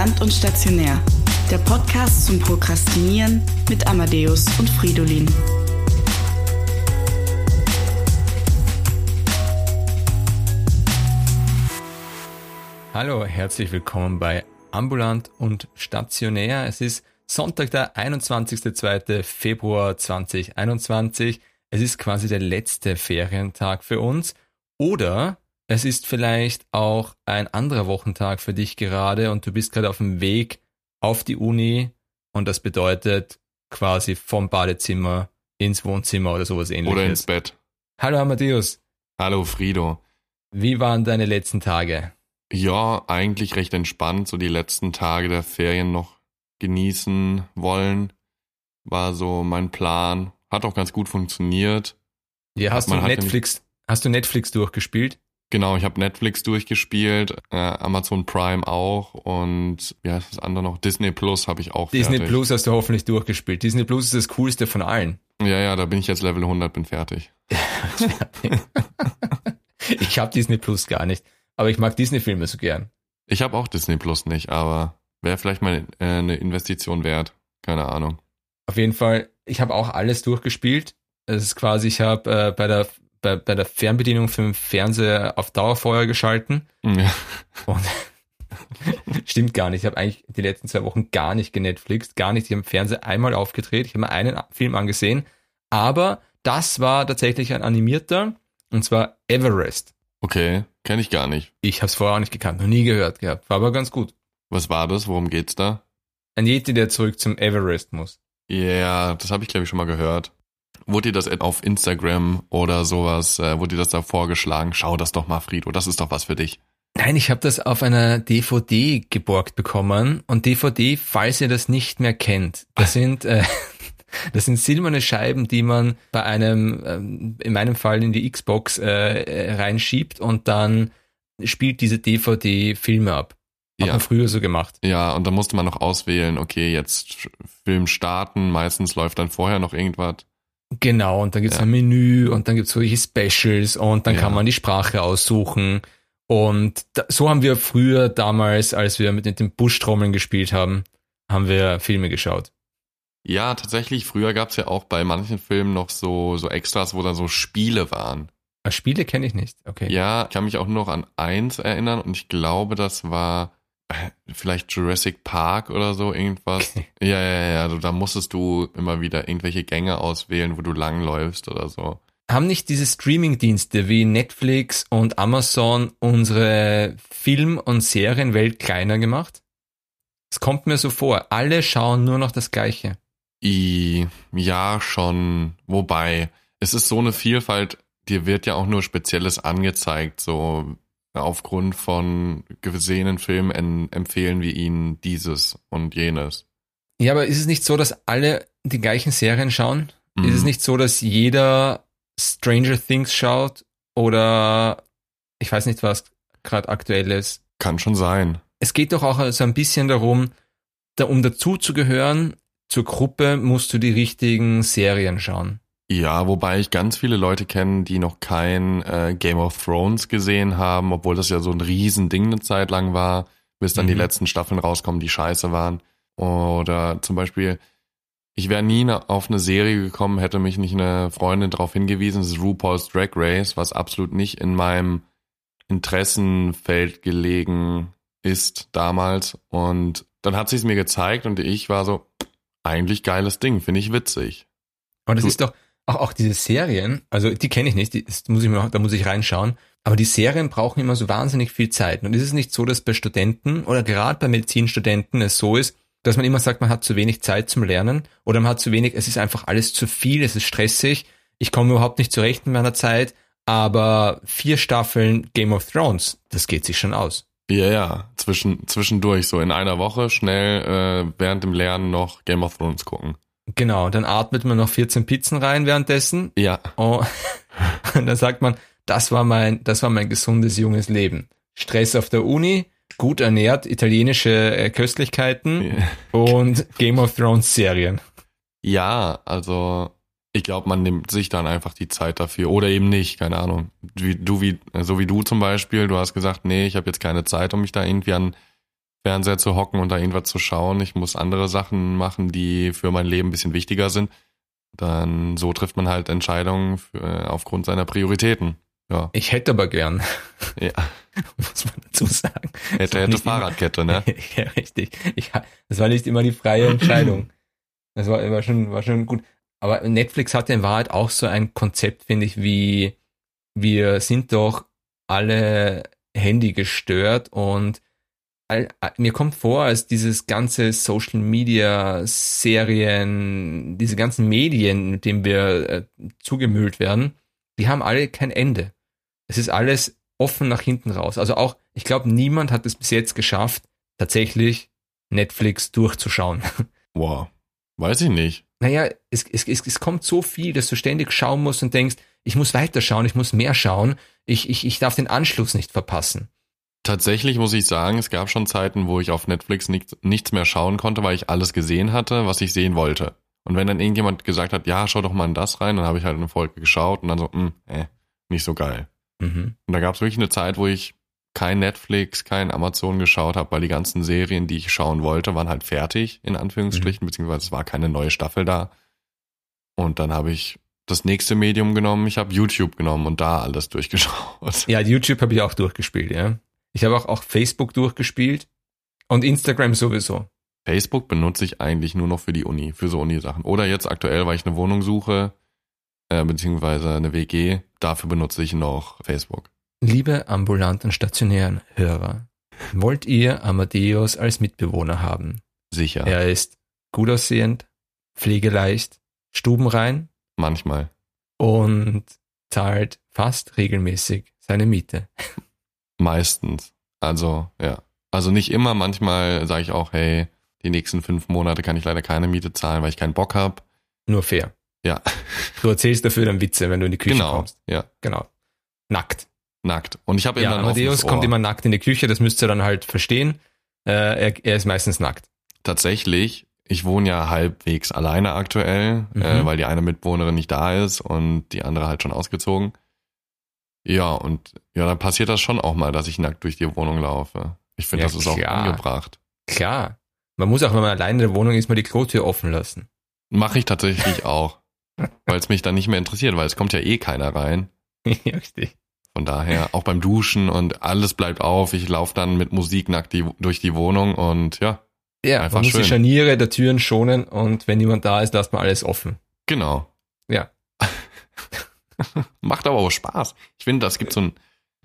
Ambulant und stationär. Der Podcast zum Prokrastinieren mit Amadeus und Fridolin. Hallo, herzlich willkommen bei Ambulant und Stationär. Es ist Sonntag, der 21.02. Februar 2021. Es ist quasi der letzte Ferientag für uns. Oder es ist vielleicht auch ein anderer Wochentag für dich gerade und du bist gerade auf dem Weg auf die Uni und das bedeutet quasi vom Badezimmer ins Wohnzimmer oder sowas ähnliches. Oder ins Bett. Hallo Amadeus. Hallo Frido. Wie waren deine letzten Tage? Ja, eigentlich recht entspannt. So die letzten Tage der Ferien noch genießen wollen, war so mein Plan. Hat auch ganz gut funktioniert. Ja, hast du Netflix, hast du Netflix durchgespielt? Genau, ich habe Netflix durchgespielt, äh, Amazon Prime auch und wie heißt das andere noch? Disney Plus habe ich auch Disney fertig. Plus hast du hoffentlich durchgespielt. Disney Plus ist das coolste von allen. Ja, ja, da bin ich jetzt Level 100, bin fertig. ich habe Disney Plus gar nicht, aber ich mag Disney-Filme so gern. Ich habe auch Disney Plus nicht, aber wäre vielleicht mal äh, eine Investition wert. Keine Ahnung. Auf jeden Fall, ich habe auch alles durchgespielt. Es ist quasi, ich habe äh, bei der bei, bei der Fernbedienung für den Fernseher auf Dauerfeuer geschalten. Ja. Und stimmt gar nicht. Ich habe eigentlich die letzten zwei Wochen gar nicht genetflixt, gar nicht. Ich habe den Fernseher einmal aufgedreht. Ich habe mir einen Film angesehen. Aber das war tatsächlich ein animierter, und zwar Everest. Okay, kenne ich gar nicht. Ich habe es vorher auch nicht gekannt, noch nie gehört gehabt. War aber ganz gut. Was war das? Worum geht's da? Ein Yeti, der zurück zum Everest muss. Ja, yeah, das habe ich glaube ich schon mal gehört. Wurde dir das auf Instagram oder sowas, äh, wurde dir das da vorgeschlagen? Schau das doch mal, Frido, das ist doch was für dich. Nein, ich habe das auf einer DVD geborgt bekommen und DVD, falls ihr das nicht mehr kennt, das sind äh, das sind silberne Scheiben, die man bei einem, ähm, in meinem Fall in die Xbox äh, äh reinschiebt und dann spielt diese DVD Filme ab. Hat ja. man früher so gemacht. Ja, und da musste man noch auswählen, okay, jetzt Film starten, meistens läuft dann vorher noch irgendwas. Genau, und dann gibt's ja. ein Menü und dann gibt's solche Specials und dann ja. kann man die Sprache aussuchen. Und da, so haben wir früher damals, als wir mit den Buschtrommeln gespielt haben, haben wir Filme geschaut. Ja, tatsächlich, früher gab's ja auch bei manchen Filmen noch so, so Extras, wo dann so Spiele waren. Ah, Spiele kenne ich nicht, okay. Ja, ich kann mich auch nur noch an eins erinnern und ich glaube, das war vielleicht Jurassic Park oder so, irgendwas. Ja, ja, ja, also da musstest du immer wieder irgendwelche Gänge auswählen, wo du langläufst oder so. Haben nicht diese Streaming-Dienste wie Netflix und Amazon unsere Film- und Serienwelt kleiner gemacht? Es kommt mir so vor, alle schauen nur noch das Gleiche. I, ja, schon. Wobei, es ist so eine Vielfalt, dir wird ja auch nur Spezielles angezeigt, so aufgrund von gesehenen Filmen empfehlen wir ihnen dieses und jenes. Ja, aber ist es nicht so, dass alle die gleichen Serien schauen? Mhm. Ist es mhm. nicht so, dass jeder Stranger Things schaut oder ich weiß nicht, was gerade aktuell ist? Kann schon sein. Es geht doch auch so ein bisschen darum, da, um dazuzugehören zur Gruppe musst du die richtigen Serien schauen. Ja, wobei ich ganz viele Leute kenne, die noch kein äh, Game of Thrones gesehen haben, obwohl das ja so ein Riesending eine Zeit lang war, bis dann mhm. die letzten Staffeln rauskommen, die scheiße waren. Oder zum Beispiel, ich wäre nie auf eine Serie gekommen, hätte mich nicht eine Freundin darauf hingewiesen, es ist RuPaul's Drag Race, was absolut nicht in meinem Interessenfeld gelegen ist damals. Und dann hat sie es mir gezeigt und ich war so, eigentlich geiles Ding, finde ich witzig. Und das ist doch, auch, auch diese Serien, also die kenne ich nicht, die, muss ich mir, da muss ich reinschauen. Aber die Serien brauchen immer so wahnsinnig viel Zeit. Und ist es nicht so, dass bei Studenten oder gerade bei Medizinstudenten es so ist, dass man immer sagt, man hat zu wenig Zeit zum Lernen oder man hat zu wenig, es ist einfach alles zu viel, es ist stressig, ich komme überhaupt nicht zurecht in meiner Zeit, aber vier Staffeln Game of Thrones, das geht sich schon aus. Ja, ja, zwischen, zwischendurch, so in einer Woche schnell äh, während dem Lernen noch Game of Thrones gucken. Genau, dann atmet man noch 14 Pizzen rein währenddessen. Ja. Oh, und dann sagt man, das war mein, das war mein gesundes junges Leben. Stress auf der Uni, gut ernährt, italienische äh, Köstlichkeiten ja. und Game of Thrones Serien. Ja, also ich glaube, man nimmt sich dann einfach die Zeit dafür oder eben nicht, keine Ahnung. Wie, du wie so wie du zum Beispiel, du hast gesagt, nee, ich habe jetzt keine Zeit, um mich da irgendwie an Fernseher zu hocken und da irgendwas zu schauen. Ich muss andere Sachen machen, die für mein Leben ein bisschen wichtiger sind. Dann so trifft man halt Entscheidungen für, aufgrund seiner Prioritäten. Ja. Ich hätte aber gern. Ja. Muss man dazu sagen. Hätte, hätte Fahrradkette, ne? ja, richtig. Ich, das war nicht immer die freie Entscheidung. Das war immer schon, war schon gut. Aber Netflix hat in Wahrheit auch so ein Konzept, finde ich, wie wir sind doch alle Handy gestört und mir kommt vor, als dieses ganze Social Media Serien, diese ganzen Medien, mit denen wir äh, zugemüllt werden, die haben alle kein Ende. Es ist alles offen nach hinten raus. Also auch, ich glaube, niemand hat es bis jetzt geschafft, tatsächlich Netflix durchzuschauen. Wow. Weiß ich nicht. Naja, es, es, es, es kommt so viel, dass du ständig schauen musst und denkst, ich muss weiterschauen, ich muss mehr schauen, ich, ich, ich darf den Anschluss nicht verpassen. Tatsächlich muss ich sagen, es gab schon Zeiten, wo ich auf Netflix nicht, nichts mehr schauen konnte, weil ich alles gesehen hatte, was ich sehen wollte. Und wenn dann irgendjemand gesagt hat, ja, schau doch mal in das rein, dann habe ich halt eine Folge geschaut und dann so, mh, äh, nicht so geil. Mhm. Und da gab es wirklich eine Zeit, wo ich kein Netflix, kein Amazon geschaut habe, weil die ganzen Serien, die ich schauen wollte, waren halt fertig, in Anführungsstrichen, mhm. beziehungsweise es war keine neue Staffel da. Und dann habe ich das nächste Medium genommen, ich habe YouTube genommen und da alles durchgeschaut. Ja, YouTube habe ich auch durchgespielt, ja. Ich habe auch, auch Facebook durchgespielt und Instagram sowieso. Facebook benutze ich eigentlich nur noch für die Uni, für so Uni-Sachen. Oder jetzt aktuell, weil ich eine Wohnung suche, äh, beziehungsweise eine WG, dafür benutze ich noch Facebook. Liebe ambulanten stationären Hörer, wollt ihr Amadeus als Mitbewohner haben? Sicher. Er ist gut aussehend, pflegeleicht, stubenrein. Manchmal. Und zahlt fast regelmäßig seine Miete. Meistens. Also, ja. Also nicht immer, manchmal sage ich auch, hey, die nächsten fünf Monate kann ich leider keine Miete zahlen, weil ich keinen Bock habe. Nur fair. Ja. Du erzählst dafür dann Witze, wenn du in die Küche genau, kommst. Ja. Genau. Nackt. Nackt. Und ich habe ja, immer Amadeus kommt immer nackt in die Küche, das müsst ihr dann halt verstehen. Äh, er, er ist meistens nackt. Tatsächlich, ich wohne ja halbwegs alleine aktuell, Mhm. äh, weil die eine Mitbewohnerin nicht da ist und die andere halt schon ausgezogen. Ja, und ja, dann passiert das schon auch mal, dass ich nackt durch die Wohnung laufe. Ich finde, Ja, das ist auch klar. angebracht. Klar. Man muss auch, wenn man alleine in der Wohnung ist, mal die Klotür offen lassen. Mache ich tatsächlich auch. Weil es mich dann nicht mehr interessiert, weil es kommt ja eh keiner rein. ja, richtig. Von daher, auch beim Duschen und alles bleibt auf. Ich laufe dann mit Musik nackt die, durch die Wohnung und ja, Ja, Einfach man muss die schön. Scharniere der Türen schonen und wenn niemand da ist, lasst man alles offen. genau. Macht aber auch Spaß. Ich finde, das gibt so ein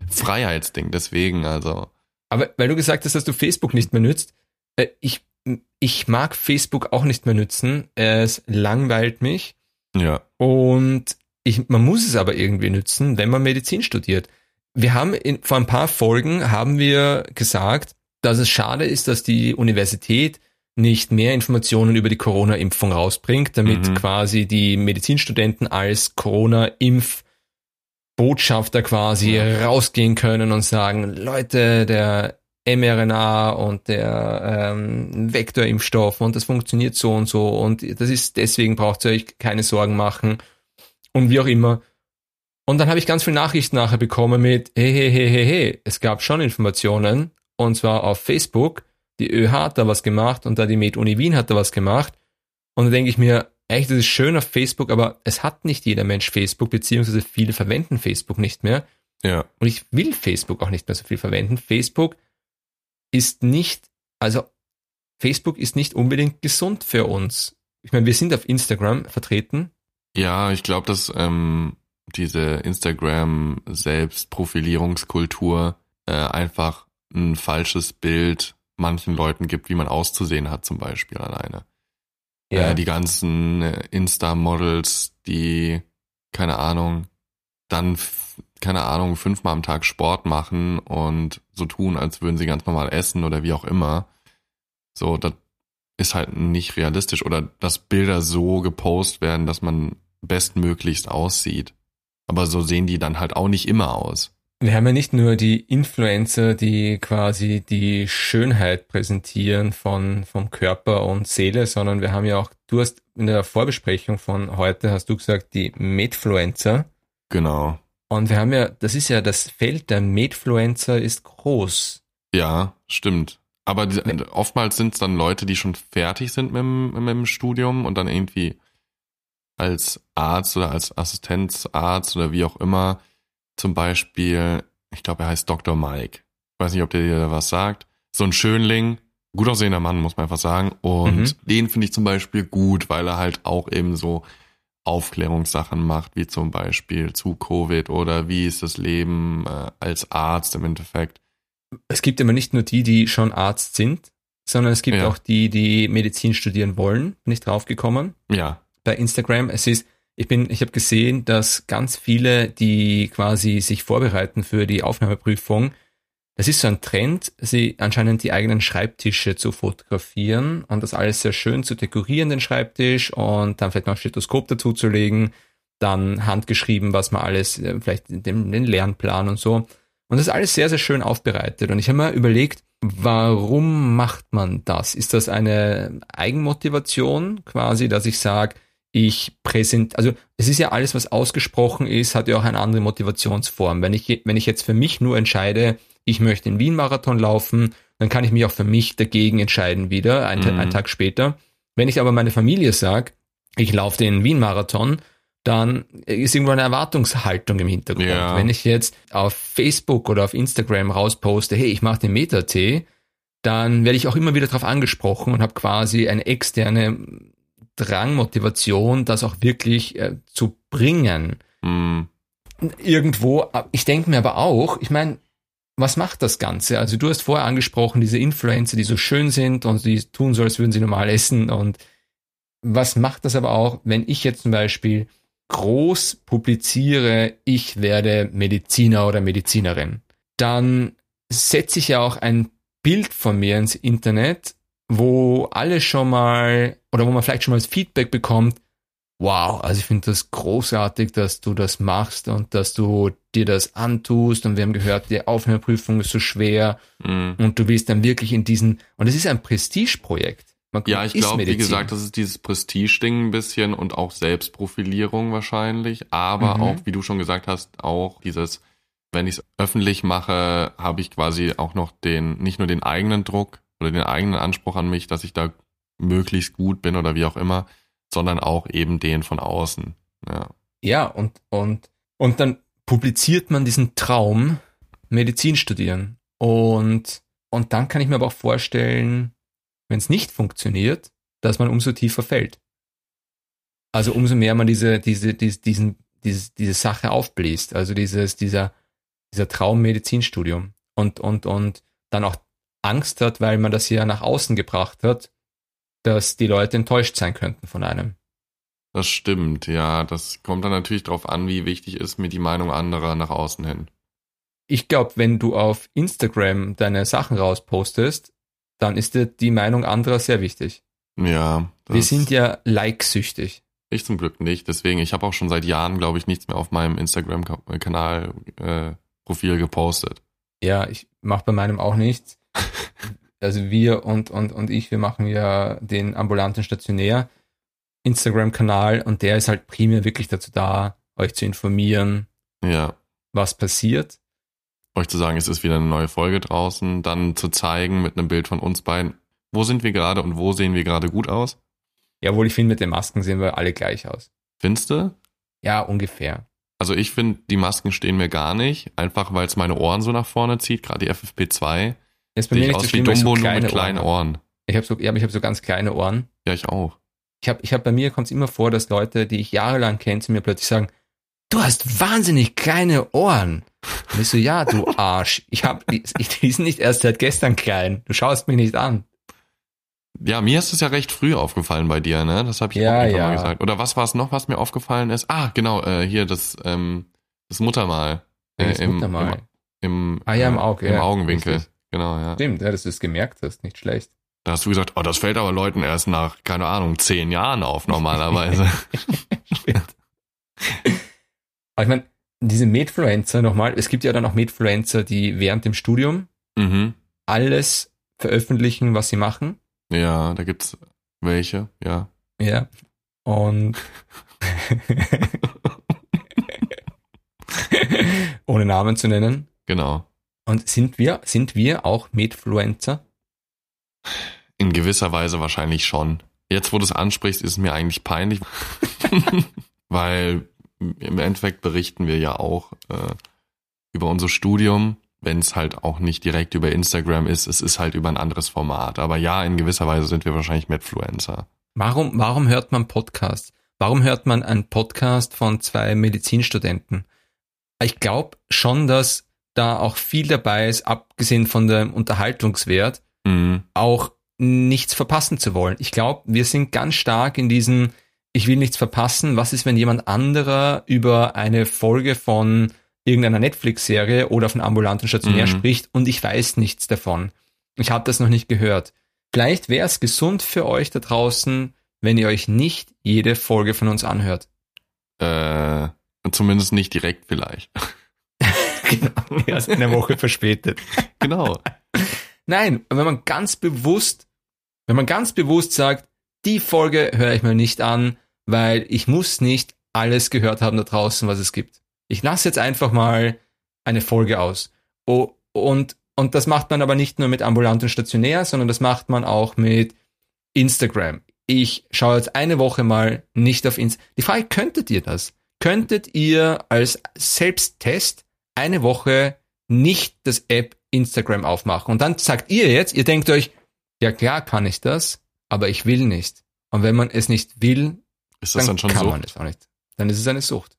Freiheitsding. Deswegen, also, Aber weil du gesagt hast, dass du Facebook nicht mehr nützt, äh, ich, ich mag Facebook auch nicht mehr nützen. Es langweilt mich ja. und ich, man muss es aber irgendwie nützen, wenn man Medizin studiert. Wir haben in, vor ein paar Folgen haben wir gesagt, dass es schade ist, dass die Universität nicht mehr Informationen über die Corona-Impfung rausbringt, damit Mhm. quasi die Medizinstudenten als Corona-Impf-Botschafter quasi Ja. rausgehen können und sagen, Leute, der mRNA und der ähm, Vektorimpfstoff und das funktioniert so und so und das ist deswegen braucht ihr euch keine Sorgen machen und wie auch immer. Und dann habe ich ganz viele Nachrichten nachher bekommen mit, hey, hey, hey, hey, hey, es gab schon Informationen und zwar auf Facebook, die ÖH hat da was gemacht und da die Med Uni Wien hat da was gemacht. Und da denke ich mir, echt, das ist schön auf Facebook, aber es hat nicht jeder Mensch Facebook, beziehungsweise viele verwenden Facebook nicht mehr. Ja. Und ich will Facebook auch nicht mehr so viel verwenden. Facebook ist nicht, also Facebook ist nicht unbedingt gesund für uns. Ich meine, wir sind auf Instagram vertreten. Ja, ich glaube, dass ähm, diese Instagram-Selbstprofilierungskultur äh, einfach ein falsches Bild manchen Leuten gibt, wie man auszusehen hat, zum Beispiel alleine. Äh, die ganzen äh, Insta-Models, die, keine Ahnung, dann, keine Ahnung, fünfmal am Tag Sport machen und so tun, als würden sie ganz normal essen oder wie auch immer. So, das ist halt nicht realistisch oder dass Bilder so gepostet werden, dass man bestmöglichst aussieht. Aber so sehen die dann halt auch nicht immer aus. Wir haben ja nicht nur die Influencer, die quasi die Schönheit präsentieren von, vom Körper und Seele, sondern wir haben ja auch, du hast in der Vorbesprechung von heute, hast du gesagt, die Medfluencer. Genau. Und wir haben ja, das ist ja, das Feld der Medfluencer ist groß. Ja, stimmt. Aber die, oftmals sind es dann Leute, die schon fertig sind mit dem, mit dem Studium und dann irgendwie als Arzt oder als Assistenzarzt oder wie auch immer, zum Beispiel, ich glaube, er heißt Dr. Mike. Ich weiß nicht, ob der dir was sagt. So ein Schönling, gut aussehender Mann, muss man einfach sagen. Und mhm. den finde ich zum Beispiel gut, weil er halt auch eben so Aufklärungssachen macht, wie zum Beispiel zu Covid oder wie ist das Leben äh, als Arzt im Endeffekt. Es gibt immer nicht nur die, die schon Arzt sind, sondern es gibt ja. auch die, die Medizin studieren wollen. Bin ich draufgekommen? Ja. Bei Instagram. Es ist, ich bin, ich habe gesehen, dass ganz viele, die quasi sich vorbereiten für die Aufnahmeprüfung, es ist so ein Trend, sie anscheinend die eigenen Schreibtische zu fotografieren und das alles sehr schön zu dekorieren, den Schreibtisch und dann vielleicht noch ein Stethoskop dazu zu legen, dann handgeschrieben, was man alles, äh, vielleicht den, den Lernplan und so. Und das ist alles sehr, sehr schön aufbereitet. Und ich habe mir überlegt, warum macht man das? Ist das eine Eigenmotivation quasi, dass ich sage, ich präsent, also es ist ja alles, was ausgesprochen ist, hat ja auch eine andere Motivationsform. Wenn ich, wenn ich jetzt für mich nur entscheide, ich möchte den Wien-Marathon laufen, dann kann ich mich auch für mich dagegen entscheiden wieder, einen, mhm. einen Tag später. Wenn ich aber meine Familie sage, ich laufe den Wien-Marathon, dann ist irgendwo eine Erwartungshaltung im Hintergrund. Ja. Wenn ich jetzt auf Facebook oder auf Instagram rausposte, hey, ich mache den Meta-T, dann werde ich auch immer wieder darauf angesprochen und habe quasi eine externe Drangmotivation, das auch wirklich äh, zu bringen. Mhm. Irgendwo, ich denke mir aber auch, ich meine, was macht das Ganze? Also du hast vorher angesprochen, diese Influencer, die so schön sind und die tun so, als würden sie normal essen. Und was macht das aber auch, wenn ich jetzt zum Beispiel groß publiziere, ich werde Mediziner oder Medizinerin, dann setze ich ja auch ein Bild von mir ins Internet, wo alle schon mal oder wo man vielleicht schon mal das Feedback bekommt, wow, also ich finde das großartig, dass du das machst und dass du dir das antust und wir haben gehört, die Aufnahmeprüfung ist so schwer mhm. und du willst dann wirklich in diesen, und es ist ein Prestigeprojekt. Ja, ich glaube, wie gesagt, das ist dieses Prestige-Ding ein bisschen und auch Selbstprofilierung wahrscheinlich, aber mhm. auch, wie du schon gesagt hast, auch dieses, wenn ich es öffentlich mache, habe ich quasi auch noch den, nicht nur den eigenen Druck oder den eigenen Anspruch an mich, dass ich da möglichst gut bin oder wie auch immer, sondern auch eben den von außen. Ja, ja und, und, und dann publiziert man diesen Traum, Medizin studieren. Und, und dann kann ich mir aber auch vorstellen, wenn es nicht funktioniert, dass man umso tiefer fällt. Also umso mehr man diese, diese, diese, diesen, diese, diese Sache aufbläst. Also dieses, dieser, dieser Traum Medizinstudium. Und, und, und dann auch Angst hat, weil man das ja nach außen gebracht hat, dass die Leute enttäuscht sein könnten von einem. Das stimmt, ja. Das kommt dann natürlich darauf an, wie wichtig ist mir die Meinung anderer nach außen hin. Ich glaube, wenn du auf Instagram deine Sachen rauspostest, dann ist dir die Meinung anderer sehr wichtig. Ja. Wir sind ja like-süchtig. Ich zum Glück nicht. Deswegen, ich habe auch schon seit Jahren, glaube ich, nichts mehr auf meinem Instagram-Kanal äh, Profil gepostet. Ja, ich mache bei meinem auch nichts. Also wir und, und, und ich, wir machen ja den ambulanten Stationär Instagram-Kanal und der ist halt primär wirklich dazu da, euch zu informieren, ja. was passiert. Euch zu sagen, es ist wieder eine neue Folge draußen, dann zu zeigen mit einem Bild von uns beiden, wo sind wir gerade und wo sehen wir gerade gut aus. Jawohl, ich finde, mit den Masken sehen wir alle gleich aus. Findest du? Ja, ungefähr. Also ich finde, die Masken stehen mir gar nicht, einfach weil es meine Ohren so nach vorne zieht, gerade die FFP2. Ist bei mir nicht aus so schlimm, wie Dumbo, so nur mit kleinen Ohren. Ohren. Ich habe so, ja, ich habe so ganz kleine Ohren. Ja, ich auch. Ich habe, ich hab, bei mir kommt es immer vor, dass Leute, die ich jahrelang kenne, zu mir plötzlich sagen, du hast wahnsinnig kleine Ohren. Und ich so, ja, du Arsch. Ich hab, ich, die sind nicht erst seit gestern klein. Du schaust mich nicht an. Ja, mir ist es ja recht früh aufgefallen bei dir, ne? Das habe ich ja, auch ja. mal gesagt. Oder was war es noch, was mir aufgefallen ist? Ah, genau, äh, hier das, ähm, das Muttermal. Äh, das im, Muttermal. Im, im, ah ja, im Auge. Im ja, Augenwinkel. Richtig. Genau, ja. Stimmt, ja, dass du es gemerkt hast, nicht schlecht. Da hast du gesagt, oh, das fällt aber Leuten erst nach, keine Ahnung, zehn Jahren auf normalerweise. aber ich meine, diese Medfluencer nochmal, es gibt ja dann auch Medfluencer, die während dem Studium mhm. alles veröffentlichen, was sie machen. Ja, da gibt's welche, ja. Ja. Und ohne Namen zu nennen. Genau. Und sind wir, sind wir auch Medfluencer? In gewisser Weise wahrscheinlich schon. Jetzt, wo du es ansprichst, ist es mir eigentlich peinlich, weil im Endeffekt berichten wir ja auch äh, über unser Studium, wenn es halt auch nicht direkt über Instagram ist, es ist halt über ein anderes Format. Aber ja, in gewisser Weise sind wir wahrscheinlich Medfluencer. Warum, warum hört man Podcasts? Warum hört man einen Podcast von zwei Medizinstudenten? Ich glaube schon, dass da auch viel dabei ist, abgesehen von dem Unterhaltungswert, mhm. auch nichts verpassen zu wollen. Ich glaube, wir sind ganz stark in diesem, ich will nichts verpassen. Was ist, wenn jemand anderer über eine Folge von irgendeiner Netflix-Serie oder von ambulanten Stationär mhm. spricht und ich weiß nichts davon. Ich habe das noch nicht gehört. Vielleicht wäre es gesund für euch da draußen, wenn ihr euch nicht jede Folge von uns anhört. Äh, zumindest nicht direkt vielleicht. genau, erst eine Woche verspätet. Genau. Nein, wenn man ganz bewusst, wenn man ganz bewusst sagt, die Folge höre ich mir nicht an, weil ich muss nicht alles gehört haben da draußen, was es gibt. Ich lasse jetzt einfach mal eine Folge aus. Oh, und, und das macht man aber nicht nur mit ambulant und stationär, sondern das macht man auch mit Instagram. Ich schaue jetzt eine Woche mal nicht auf Instagram. Die Frage, könntet ihr das? Könntet ihr als Selbsttest eine Woche nicht das App Instagram aufmachen? Und dann sagt ihr jetzt, ihr denkt euch, ja klar kann ich das, aber ich will nicht. Und wenn man es nicht will, ist das dann, dann schon kann Sucht? man es auch nicht. Dann ist es eine Sucht.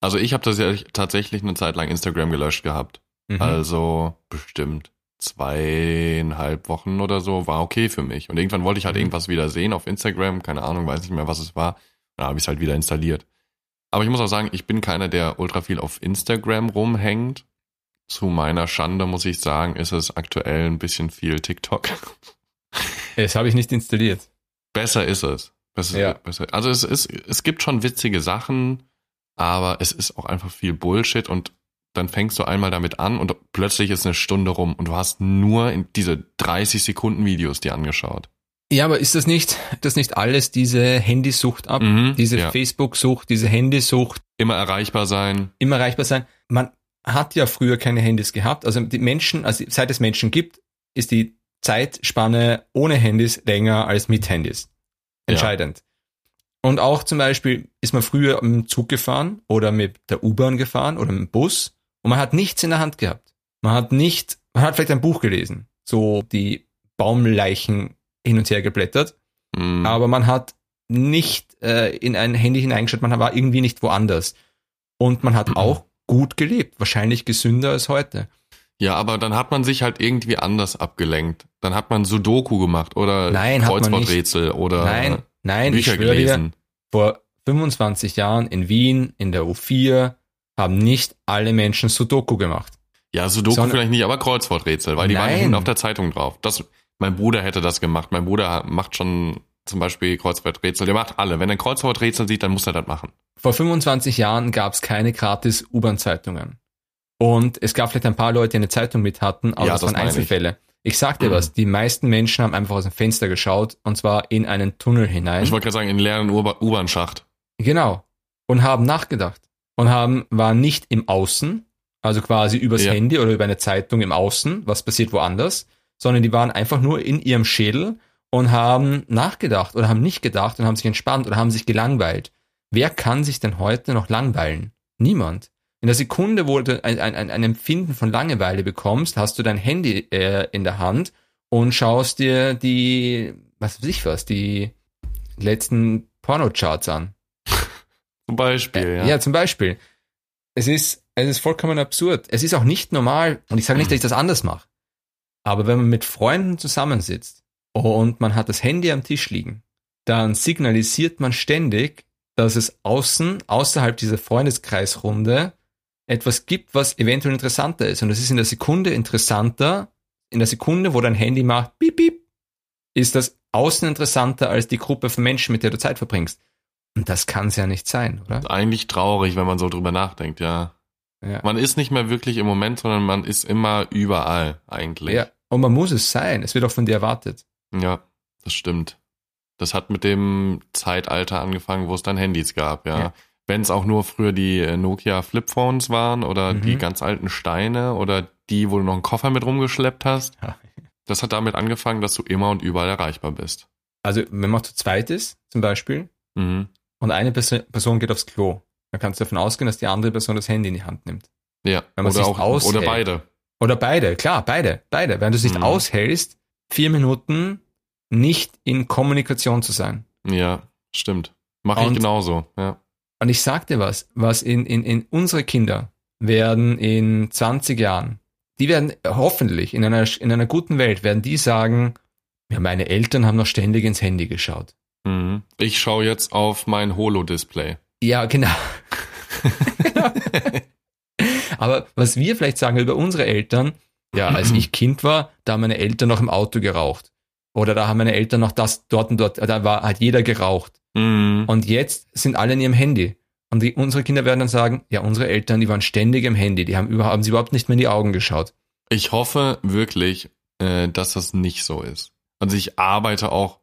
Also ich habe das ja tatsächlich eine Zeit lang Instagram gelöscht gehabt. Mhm. Also bestimmt zweieinhalb Wochen oder so war okay für mich. Und irgendwann wollte ich halt mhm. irgendwas wieder sehen auf Instagram, keine Ahnung, weiß nicht mehr, was es war. Da habe ich es halt wieder installiert. Aber ich muss auch sagen, ich bin keiner, der ultra viel auf Instagram rumhängt. Zu meiner Schande muss ich sagen, ist es aktuell ein bisschen viel TikTok. Das habe ich nicht installiert. Besser ist es. Besser, ja. besser. Also es, ist, es gibt schon witzige Sachen, aber es ist auch einfach viel Bullshit und dann fängst du einmal damit an und plötzlich ist eine Stunde rum und du hast nur in diese 30 Sekunden Videos dir angeschaut. Ja, aber ist das nicht, das nicht alles diese Handysucht ab, mhm, diese ja. Facebook-Sucht, diese Handysucht? Immer erreichbar sein. Immer erreichbar sein. Man hat ja früher keine Handys gehabt. Also die Menschen, also seit es Menschen gibt, ist die Zeitspanne ohne Handys länger als mit Handys. Entscheidend. Ja. Und auch zum Beispiel ist man früher im Zug gefahren oder mit der U-Bahn gefahren oder mit dem Bus und man hat nichts in der Hand gehabt. Man hat nicht, man hat vielleicht ein Buch gelesen, so die Baumleichen hin und her geblättert, mm. aber man hat nicht äh, in ein Handy hineingeschaut, man war irgendwie nicht woanders. Und man hat mm. auch gut gelebt, wahrscheinlich gesünder als heute. Ja, aber dann hat man sich halt irgendwie anders abgelenkt. Dann hat man Sudoku gemacht oder Nein, Kreuzworträtsel oder Nein, nein, Bücher ich gelesen. Vor 25 Jahren in Wien in der U4 haben nicht alle Menschen Sudoku gemacht. Ja, Sudoku Sondern, vielleicht nicht, aber Kreuzworträtsel, weil die nein. waren hinten auf der Zeitung drauf. Das, mein Bruder hätte das gemacht. Mein Bruder macht schon zum Beispiel Kreuzworträtsel. Der macht alle. Wenn er ein Kreuzworträtsel sieht, dann muss er das machen. Vor 25 Jahren gab es keine gratis U-Bahn-Zeitungen. Und es gab vielleicht ein paar Leute, die eine Zeitung mit hatten, aber ja, das waren Einzelfälle. Ich, ich sag dir mhm. was, die meisten Menschen haben einfach aus dem Fenster geschaut und zwar in einen Tunnel hinein. Ich wollte gerade sagen, in einen leeren U-Bahn-Schacht. Genau. Und haben nachgedacht. Und haben, waren nicht im Außen, also quasi übers ja. Handy oder über eine Zeitung im Außen, was passiert woanders, sondern die waren einfach nur in ihrem Schädel und haben nachgedacht oder haben nicht gedacht und haben sich entspannt oder haben sich gelangweilt. Wer kann sich denn heute noch langweilen? Niemand. In der Sekunde, wo du ein, ein, ein Empfinden von Langeweile bekommst, hast du dein Handy äh, in der Hand und schaust dir die, was weiß ich was, die letzten Pornocharts an. zum Beispiel, äh, ja. Ja, zum Beispiel. Es ist, es ist vollkommen absurd. Es ist auch nicht normal, und ich sage nicht, dass ich das anders mache. Aber wenn man mit Freunden zusammensitzt und man hat das Handy am Tisch liegen, dann signalisiert man ständig, dass es außen, außerhalb dieser Freundeskreisrunde, etwas gibt, was eventuell interessanter ist. Und es ist in der Sekunde interessanter, in der Sekunde, wo dein Handy macht, piep, piep, ist das außen interessanter als die Gruppe von Menschen, mit der du Zeit verbringst. Und das kann es ja nicht sein, oder? Eigentlich traurig, wenn man so drüber nachdenkt, ja. Ja. Man ist nicht mehr wirklich im Moment, sondern man ist immer überall eigentlich. Ja, und man muss es sein. Es wird auch von dir erwartet. Ja, das stimmt. Das hat mit dem Zeitalter angefangen, wo es dann Handys gab, ja. ja wenn es auch nur früher die Nokia Flipphones waren oder mhm. die ganz alten Steine oder die, wo du noch einen Koffer mit rumgeschleppt hast. Ja. Das hat damit angefangen, dass du immer und überall erreichbar bist. Also wenn man zu zweit ist, zum Beispiel, Mhm. und eine Perso- Person geht aufs Klo, dann kannst du davon ausgehen, dass die andere Person das Handy in die Hand nimmt. Ja. Oder auch aushält. oder beide. Oder beide, klar, beide, beide. Wenn du es nicht Mhm. aushältst, vier Minuten nicht in Kommunikation zu sein. Ja, stimmt. Mache ich genauso. Ja. Und ich sag dir was, was in, in, in unsere Kinder werden in 20 Jahren, die werden hoffentlich in einer, in einer guten Welt, werden die sagen, ja, meine Eltern haben noch ständig ins Handy geschaut. Mhm. Ich schaue jetzt auf mein Holo-Display. Ja, genau. Aber was wir vielleicht sagen über unsere Eltern, ja, als ich Kind war, da haben meine Eltern noch im Auto geraucht. Oder da haben meine Eltern noch das dort und dort, da war, hat jeder geraucht. Mhm. Und jetzt sind alle in ihrem Handy. Und die, unsere Kinder werden dann sagen, ja, unsere Eltern, die waren ständig im Handy, die haben überhaupt, haben sie überhaupt nicht mehr in die Augen geschaut. Ich hoffe wirklich, äh, dass das nicht so ist. Also ich arbeite auch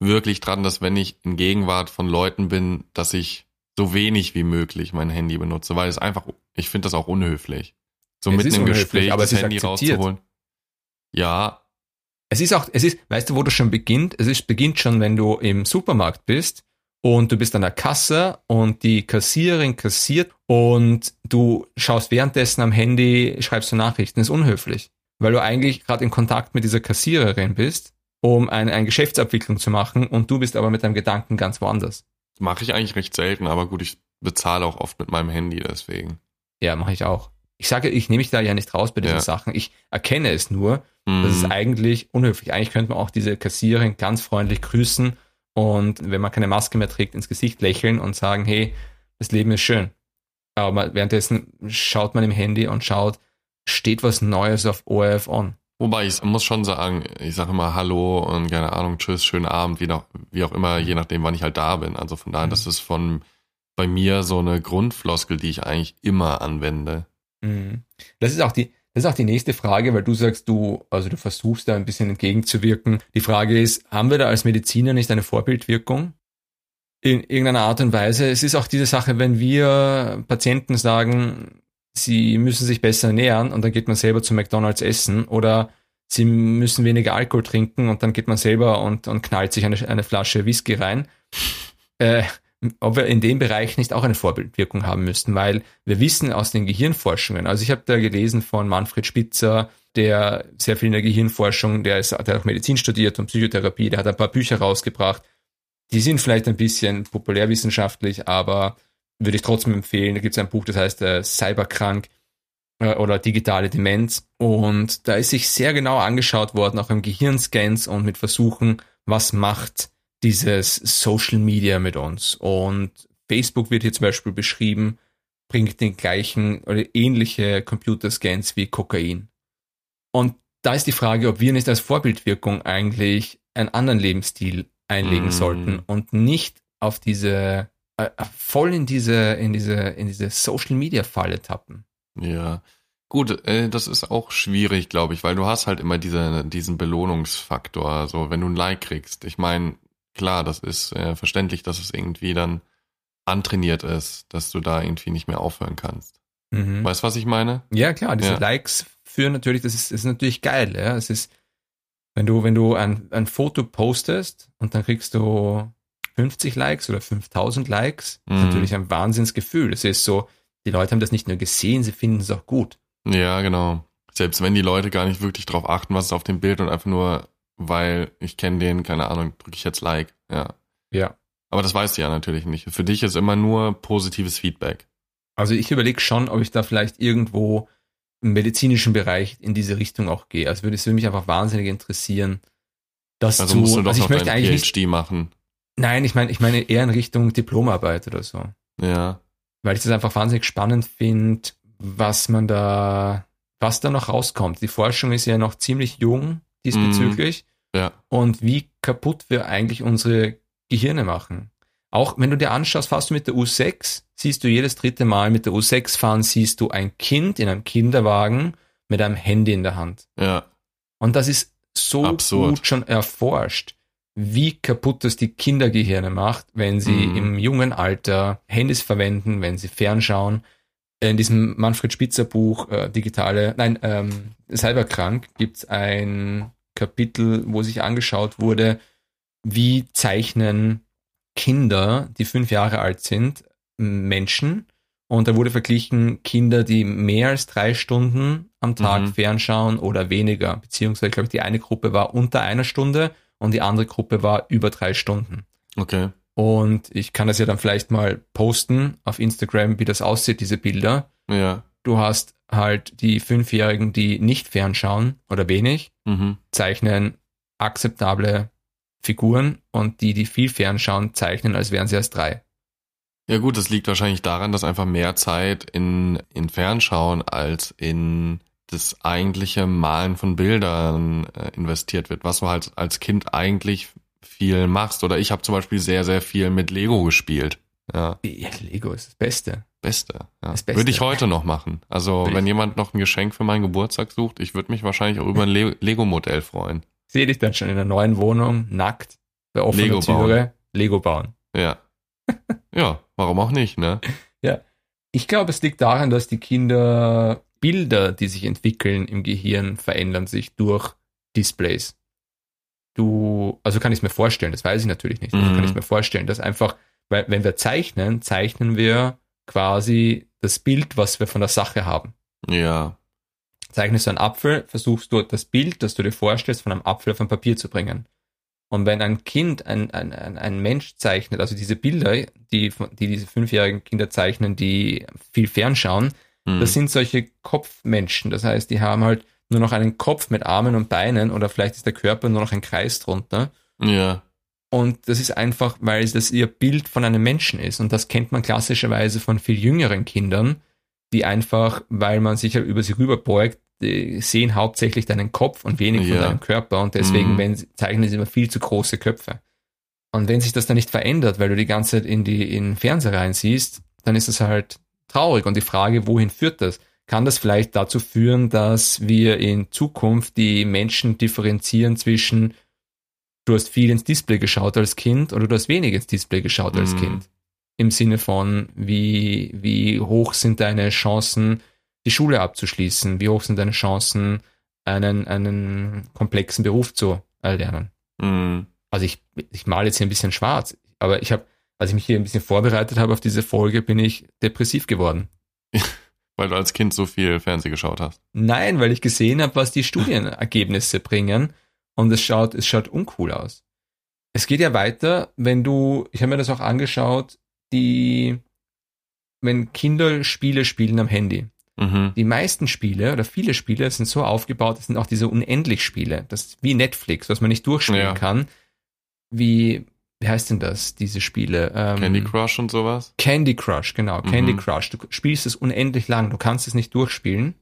wirklich dran, dass wenn ich in Gegenwart von Leuten bin, dass ich so wenig wie möglich mein Handy benutze, weil es einfach, ich finde das auch unhöflich. So Es mitten im Gespräch aber das Handy akzeptiert. rauszuholen. Ja, Es ist auch, es ist, weißt du, wo das schon beginnt? Es ist, beginnt schon, wenn du im Supermarkt bist und du bist an der Kasse und die Kassiererin kassiert und du schaust währenddessen am Handy, schreibst du Nachrichten, ist unhöflich. Weil du eigentlich gerade in Kontakt mit dieser Kassiererin bist, um eine, eine Geschäftsabwicklung zu machen und du bist aber mit deinem Gedanken ganz woanders. Mache ich eigentlich recht selten, aber gut, ich bezahle auch oft mit meinem Handy deswegen. Ja, mache ich auch. Ich sage, ich nehme mich da ja nicht raus bei diesen Ja. Sachen. Ich erkenne es nur, Das ist Mhm. eigentlich unhöflich. Eigentlich könnte man auch diese Kassiererin ganz freundlich grüßen und wenn man keine Maske mehr trägt, ins Gesicht lächeln und sagen, hey, das Leben ist schön. Aber währenddessen schaut man im Handy und schaut, steht was Neues auf ORF on. Wobei ich muss schon sagen, ich sage immer Hallo und keine Ahnung, Tschüss, schönen Abend, wie, noch, wie auch immer, je nachdem, wann ich halt da bin. Also von daher, Mhm. das ist von bei mir so eine Grundfloskel, die ich eigentlich immer anwende. Mhm. Das ist auch die, das ist auch die nächste Frage, weil du sagst, du, also du versuchst da ein bisschen entgegenzuwirken. Die Frage ist, haben wir da als Mediziner nicht eine Vorbildwirkung? In irgendeiner Art und Weise. Es ist auch diese Sache, wenn wir Patienten sagen, sie müssen sich besser ernähren und dann geht man selber zu McDonalds essen oder sie müssen weniger Alkohol trinken und dann geht man selber und, und knallt sich eine, eine Flasche Whisky rein. Äh, ob wir in dem Bereich nicht auch eine Vorbildwirkung haben müssten, weil wir wissen aus den Gehirnforschungen, also ich habe da gelesen von Manfred Spitzer, der sehr viel in der Gehirnforschung, der, ist, der hat auch Medizin studiert und Psychotherapie, der hat ein paar Bücher rausgebracht. Die sind vielleicht ein bisschen populärwissenschaftlich, aber würde ich trotzdem empfehlen. Da gibt es ein Buch, das heißt äh, Cyberkrank äh, oder digitale Demenz. Und da ist sich sehr genau angeschaut worden, auch im Gehirnscans und mit Versuchen, was macht dieses Social Media mit uns. Und Facebook wird hier zum Beispiel beschrieben, bringt den gleichen oder ähnliche Computerscans wie Kokain. Und da ist die Frage, ob wir nicht als Vorbildwirkung eigentlich einen anderen Lebensstil einlegen Mm. sollten und nicht auf diese äh, voll in diese in diese in diese Social Media Falle tappen. Ja. Gut, äh, das ist auch schwierig, glaube ich, weil du hast halt immer diese, diesen Belohnungsfaktor. Also wenn du ein Like kriegst, ich meine, klar, das ist äh, verständlich, dass es irgendwie dann antrainiert ist, dass du da irgendwie nicht mehr aufhören kannst. Mhm. Weißt du, was ich meine? Ja, klar, diese Ja. Likes führen natürlich, das ist, das ist natürlich geil, ja. Es ist, wenn du, wenn du ein, ein Foto postest und dann kriegst du 50 Likes oder 5000 Likes, ist Mhm. natürlich ein Wahnsinnsgefühl. Es ist so, die Leute haben das nicht nur gesehen, sie finden es auch gut. Ja, genau. Selbst wenn die Leute gar nicht wirklich drauf achten, was ist auf dem Bild und einfach nur, weil ich kenne den, keine Ahnung, drücke ich jetzt Like. Ja. Ja. Aber das weißt du ja natürlich nicht. Für dich ist immer nur positives Feedback. Also ich überlege schon, ob ich da vielleicht irgendwo im medizinischen Bereich in diese Richtung auch gehe. Also würde es würde mich einfach wahnsinnig interessieren, das Also zu, musst du doch also ich möchte eigentlich nicht, PhD machen. Nein, ich meine, ich meine eher in Richtung Diplomarbeit oder so. Ja. weil ich das einfach wahnsinnig spannend finde, was man da, was da noch rauskommt. Die Forschung ist ja noch ziemlich jung diesbezüglich Ja. und wie kaputt wir eigentlich unsere Gehirne machen. Auch wenn du dir anschaust, fast du mit der U6, siehst du jedes dritte Mal mit der U6 fahren, siehst du ein Kind in einem Kinderwagen mit einem Handy in der Hand. Ja. Und das ist so Absurd. gut schon erforscht, wie kaputt das die Kindergehirne macht, wenn sie Mhm. im jungen Alter Handys verwenden, wenn sie fernschauen. In diesem Manfred Spitzer Buch, äh, digitale, nein, ähm, Cyberkrank, gibt es ein Kapitel, wo sich angeschaut wurde, wie zeichnen Kinder, die fünf Jahre alt sind, Menschen. Und da wurde verglichen, Kinder, die mehr als drei Stunden am Tag Mhm. fernschauen oder weniger. Beziehungsweise, glaube ich, die eine Gruppe war unter einer Stunde und die andere Gruppe war über drei Stunden. Okay. Und ich kann das ja dann vielleicht mal posten auf Instagram, wie das aussieht, diese Bilder. Ja. Du hast halt die Fünfjährigen, die nicht fernschauen oder wenig, Mhm. zeichnen akzeptable Figuren und die, die viel fernschauen, zeichnen, als wären sie erst drei. Ja gut, das liegt wahrscheinlich daran, dass einfach mehr Zeit in, in Fernschauen als in das eigentliche Malen von Bildern äh, investiert wird, was du halt als Kind eigentlich viel machst. Oder ich habe zum Beispiel sehr, sehr viel mit Lego gespielt. Ja, Ja, Lego ist das Beste. Beste. Ja. Das Beste. Würde ich heute noch machen. Also Würde wenn jemand noch ein Geschenk für meinen Geburtstag sucht, ich würde mich wahrscheinlich auch über ein Le Lego-Modell freuen. Sehe dich dann schon in der neuen Wohnung, nackt, bei offener Lego bauen. Türe, Lego bauen. Ja. ja, warum auch nicht, ne? Ich glaube, es liegt daran, dass die Kinder Bilder, die sich entwickeln im Gehirn, verändern sich durch Displays. Du, also kann ich es mir vorstellen, das weiß ich natürlich nicht, also Mhm. kann ich mir vorstellen, dass einfach, weil wenn wir zeichnen, zeichnen wir quasi das Bild, was wir von der Sache haben. Ja. Zeichnest du einen Apfel, versuchst du das Bild, das du dir vorstellst, von einem Apfel auf ein Papier zu bringen. Und wenn ein Kind, ein, ein, ein, ein Mensch zeichnet, also diese Bilder, die, die diese fünfjährigen Kinder zeichnen, die viel fernschauen, Das sind solche Kopfmenschen. Das heißt, die haben halt nur noch einen Kopf mit Armen und Beinen oder vielleicht ist der Körper nur noch ein Kreis drunter. ja. Und das ist einfach, weil das ihr Bild von einem Menschen ist. Und das kennt man klassischerweise von viel jüngeren Kindern, die einfach, weil man sich ja über sie rüberbeugt, die sehen hauptsächlich deinen Kopf und wenig von Ja. deinem Körper. Und deswegen Mhm. wenn zeichnen sie immer viel zu große Köpfe. Und wenn sich das dann nicht verändert, weil du die ganze Zeit in die in den Fernseher reinsiehst, dann ist es halt traurig. Und die Frage, wohin führt das? Kann das vielleicht dazu führen, dass wir in Zukunft die Menschen differenzieren zwischen du hast viel ins Display geschaut als Kind oder du hast wenig ins Display geschaut als Mhm. Kind? Im Sinne von, wie, wie hoch sind deine Chancen, die Schule abzuschließen? Wie hoch sind deine Chancen, einen, einen komplexen Beruf zu erlernen? Hm. also ich, ich male jetzt hier ein bisschen schwarz, aber ich habe, als ich mich hier ein bisschen vorbereitet habe auf diese Folge, bin ich depressiv geworden. Weil du als Kind so viel Fernsehen geschaut hast. Nein, weil ich gesehen habe, was die Studienergebnisse bringen und es schaut, es schaut uncool aus. Es geht ja weiter, wenn du, ich habe mir das auch angeschaut, die, wenn Kinder Spiele spielen am Handy. Mhm. Die meisten Spiele oder viele Spiele sind so aufgebaut, das sind auch diese Unendlich-Spiele, das ist wie Netflix, was man nicht durchspielen Ja. kann. Wie, wie heißt denn das, diese Spiele? Ähm, Candy Crush und sowas? Candy Crush, genau, Candy Mhm. Crush. Du spielst es unendlich lang, du kannst es nicht durchspielen.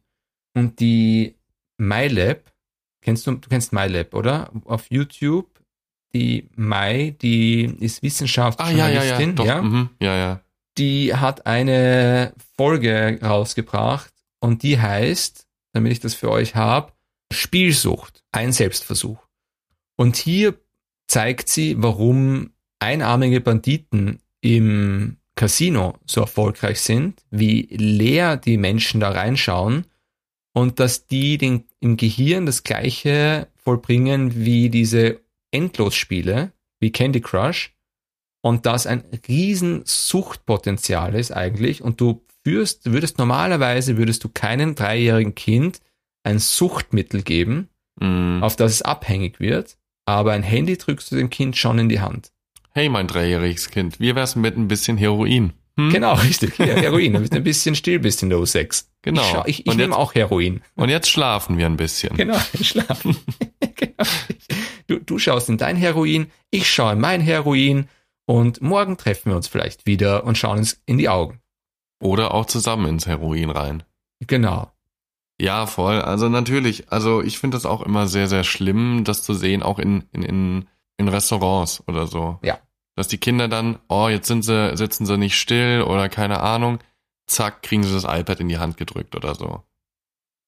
Und die MyLab, kennst du, du kennst MyLab, oder? Auf YouTube, die Mai, die ist Ah, ja, ja, Wissenschaftsjournalistin, ja. Ja? Mhm. Ja, ja. die hat eine Folge rausgebracht und die heißt, damit ich das für euch habe, Spielsucht, ein Selbstversuch. Und hier zeigt sie, warum einarmige Banditen im Casino so erfolgreich sind, wie leer die Menschen da reinschauen und dass die den, im Gehirn das gleiche vollbringen wie diese Endlosspiele, wie Candy Crush, und das ein riesen Suchtpotenzial ist eigentlich und du führst, du würdest normalerweise würdest du keinem dreijährigen Kind ein Suchtmittel geben, Mhm. auf das es abhängig wird, aber ein Handy drückst du dem Kind schon in die Hand. Hey, mein dreijähriges Kind, wie wär's mit ein bisschen Heroin? Hm? Genau, richtig. Ja, Heroin, damit du ein bisschen still bist in der U6. Genau. Ich, ich, ich nehme auch Heroin. Und jetzt schlafen wir ein bisschen. Genau, schlafen. genau. du, du schaust in dein Heroin, ich schaue in mein Heroin und morgen treffen wir uns vielleicht wieder und schauen uns in die Augen. Oder auch zusammen ins Heroin rein. Genau. Ja, voll. Also natürlich, also ich finde das auch immer sehr, sehr schlimm, das zu sehen, auch in, in, in, in Restaurants oder so. Ja. Dass die Kinder dann, oh, jetzt sind sie, sitzen sie nicht still oder keine Ahnung, zack, kriegen sie das iPad in die Hand gedrückt oder so.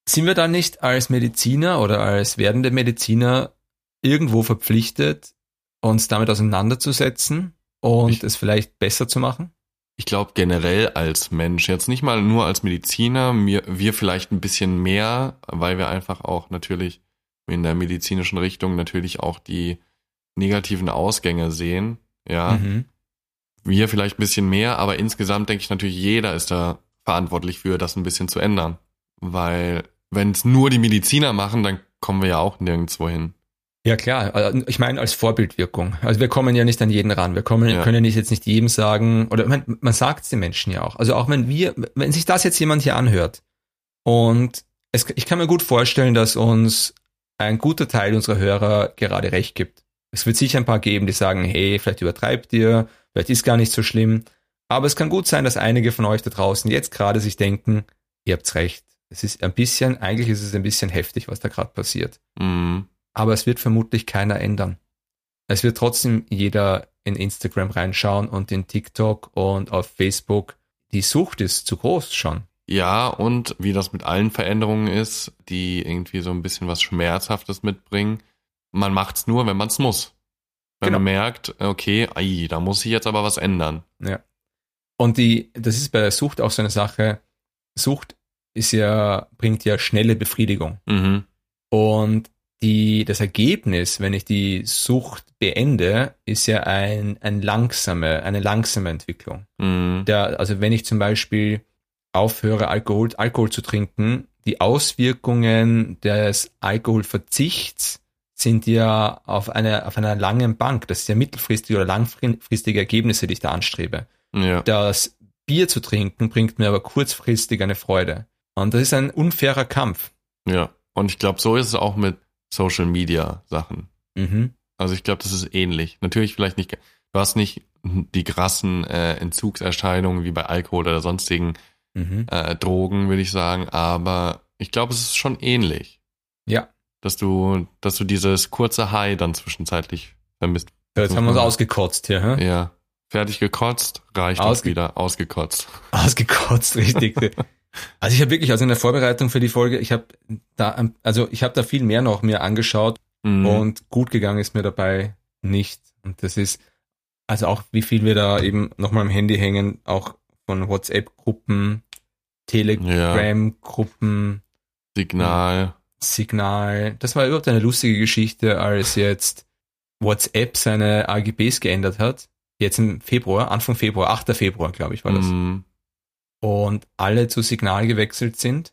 Sind wir dann nicht als Mediziner oder als werdende Mediziner irgendwo verpflichtet, uns damit auseinanderzusetzen und Ich- es vielleicht besser zu machen? Ich glaube generell als Mensch, jetzt nicht mal nur als Mediziner, mir, wir vielleicht ein bisschen mehr, weil wir einfach auch natürlich in der medizinischen Richtung natürlich auch die negativen Ausgänge sehen. Ja. Mhm. Wir vielleicht ein bisschen mehr, aber insgesamt denke ich natürlich, jeder ist da verantwortlich für, das ein bisschen zu ändern. Weil wenn es nur die Mediziner machen, dann kommen wir ja auch nirgendwo hin. Ja klar, äh, ich meine als Vorbildwirkung. Also wir kommen ja nicht an jeden ran. Wir kommen, Ja. können nicht jetzt nicht jedem sagen, oder man, man sagt es den Menschen ja auch. Also auch wenn wir, wenn sich das jetzt jemand hier anhört und es, ich kann mir gut vorstellen, dass uns ein guter Teil unserer Hörer gerade recht gibt. Es wird sicher ein paar geben, die sagen, hey, vielleicht übertreibt ihr, vielleicht ist gar nicht so schlimm. Aber es kann gut sein, dass einige von euch da draußen jetzt gerade sich denken, ihr habt's recht. Es ist ein bisschen, eigentlich ist es ein bisschen heftig, was da gerade passiert Mhm. Aber es wird vermutlich keiner ändern. Es wird trotzdem jeder in Instagram reinschauen und in TikTok und auf Facebook. Die Sucht ist zu groß schon. Ja, und wie das mit allen Veränderungen ist, die irgendwie so ein bisschen was Schmerzhaftes mitbringen, man macht's nur, wenn man's muss. Wenn Genau. man merkt, okay, ai, da muss ich jetzt aber was ändern. Ja. Und die, das ist bei der Sucht auch so eine Sache. Sucht ist ja, bringt ja schnelle Befriedigung. Mhm. Und die, das Ergebnis, wenn ich die Sucht beende, ist ja ein, ein langsame, eine langsame Entwicklung. Mhm. der, also wenn ich zum Beispiel aufhöre, Alkohol, Alkohol zu trinken, die Auswirkungen des Alkoholverzichts sind ja auf einer, auf einer langen Bank. Das ist ja mittelfristige oder langfristige Ergebnisse, die ich da anstrebe. Ja. Das Bier zu trinken bringt mir aber kurzfristig eine Freude. Und das ist ein unfairer Kampf. Ja. Und ich glaube, so ist es auch mit Social Media Sachen. Mhm. Also ich glaube, das ist ähnlich. Natürlich vielleicht nicht, du hast nicht die krassen äh, Entzugserscheinungen wie bei Alkohol oder sonstigen Mhm. äh, Drogen, würde ich sagen, aber ich glaube, es ist schon ähnlich, Ja. dass du, dass du dieses kurze High dann zwischenzeitlich vermisst. Jetzt haben wir uns ausgekotzt hier. Hä? Ja. Fertig gekotzt, reicht Ausge- auch wieder, ausgekotzt. Ausgekotzt, richtig. Also ich habe wirklich, also in der Vorbereitung für die Folge, ich habe da, also ich habe da viel mehr noch mir angeschaut Mhm. und gut gegangen ist mir dabei nicht. Und das ist, also auch wie viel wir da eben nochmal am Handy hängen, auch von WhatsApp-Gruppen, Telegram-Gruppen, Signal. Signal. Das war überhaupt eine lustige Geschichte, als jetzt WhatsApp seine AGBs geändert hat. Jetzt im Februar, Anfang Februar, 8. Februar, glaube ich, war das. Mhm. Und alle zu Signal gewechselt sind.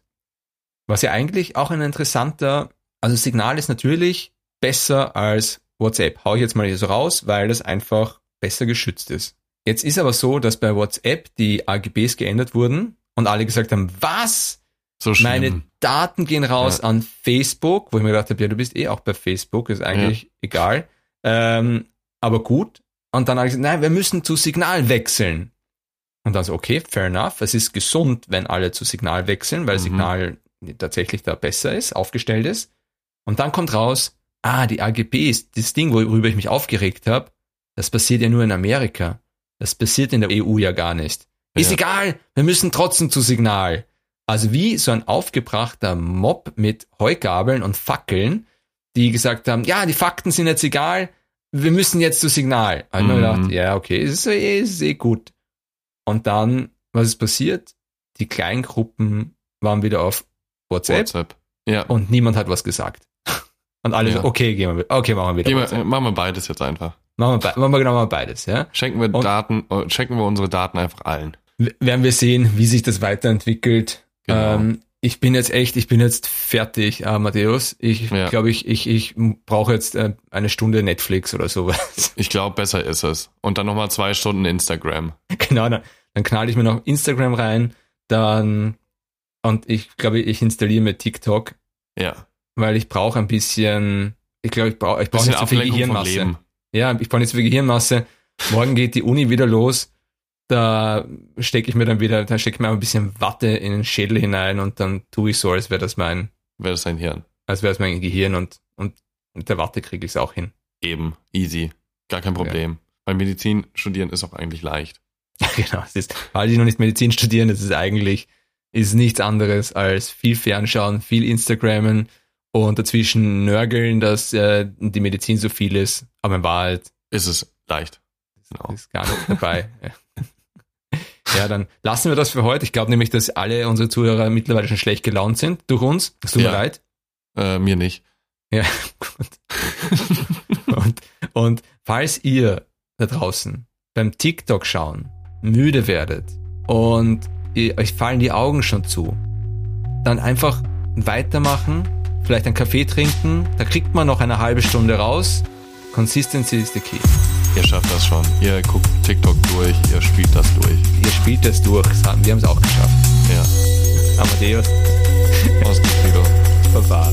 Was ja eigentlich auch ein interessanter, also Signal ist natürlich besser als WhatsApp. Hau ich jetzt mal hier so raus, weil das einfach besser geschützt ist. Jetzt ist aber so, dass bei WhatsApp die AGBs geändert wurden und alle gesagt haben, was? So schlimm. Meine Daten gehen raus Ja. an Facebook, wo ich mir gedacht habe, ja, du bist eh auch bei Facebook, ist eigentlich egal. Ähm, aber gut. Und dann habe ich gesagt, nein, wir müssen zu Signal wechseln. Und dann so, okay, fair enough. Es ist gesund, wenn alle zu Signal wechseln, weil Mhm. Signal tatsächlich da besser ist, aufgestellt ist. Und dann kommt raus, ah, die AGBs, das Ding, worüber ich mich aufgeregt habe, das passiert ja nur in Amerika. Das passiert in der EU ja gar nicht. Ist Ja. egal, wir müssen trotzdem zu Signal. Also wie so ein aufgebrachter Mob mit Heugabeln und Fackeln, die gesagt haben, ja, die Fakten sind jetzt egal, wir müssen jetzt zu Signal. Mir Mhm. gedacht, ja, okay, ist eh, ist eh gut. Und dann, was ist passiert? Die Kleingruppen waren wieder auf WhatsApp, WhatsApp. Ja. und niemand hat was gesagt. Und alle Ja. so, okay, gehen wir, okay, machen wir wieder. Wir, machen wir beides jetzt einfach. Machen wir, machen wir genau mal beides, ja. Schenken wir Und- Daten, äh, schenken wir unsere Daten einfach allen. Werden wir sehen, wie sich das weiterentwickelt. Genau. Ähm, ich bin jetzt echt, ich bin jetzt fertig, äh, Matthäus. Ich Ja. glaube, ich, ich, ich brauche jetzt äh, eine Stunde Netflix oder sowas. Ich glaube, besser ist es. Und dann nochmal zwei Stunden Instagram. genau, dann, dann knall ich mir noch Instagram rein, dann und ich glaube, ich installiere mir TikTok, Ja. weil ich brauche ein bisschen, ich glaube, ich brauche ich brauche nicht so viel Gehirnmasse. Leben. Ja, ich brauche nicht so viel Gehirnmasse. Morgen geht die Uni wieder los. Da stecke ich mir dann wieder, da stecke ich mir ein bisschen Watte in den Schädel hinein und dann tue ich so, als wäre das mein, Wäre das ein Hirn. als wäre es mein Gehirn und, und mit der Watte kriege ich es auch hin. Eben. Easy. Gar kein Problem. Beim Medizin studieren ist auch eigentlich leicht. genau, es ist, weil die noch nicht Medizin studieren, das ist eigentlich, ist nichts anderes als viel Fernschauen, viel Instagrammen und dazwischen nörgeln, dass äh, die Medizin so viel ist, aber in Wahrheit Ist es leicht. Genau. ist gar nicht dabei. ja. Ja, dann lassen wir das für heute. Ich glaube nämlich, dass alle unsere Zuhörer mittlerweile schon schlecht gelaunt sind durch uns. Es tut mir Ja. leid. Äh, mir nicht. Ja, gut. und, und falls ihr da draußen beim TikTok schauen müde werdet und ihr, euch fallen die Augen schon zu, dann einfach weitermachen, vielleicht einen Kaffee trinken, da kriegt man noch eine halbe Stunde raus. Consistency is the key. Ihr schafft das schon. Ihr guckt TikTok durch, ihr spielt das durch. Ihr spielt das durch. Wir haben es auch geschafft. Ja. Amadeus. Frido. Baba.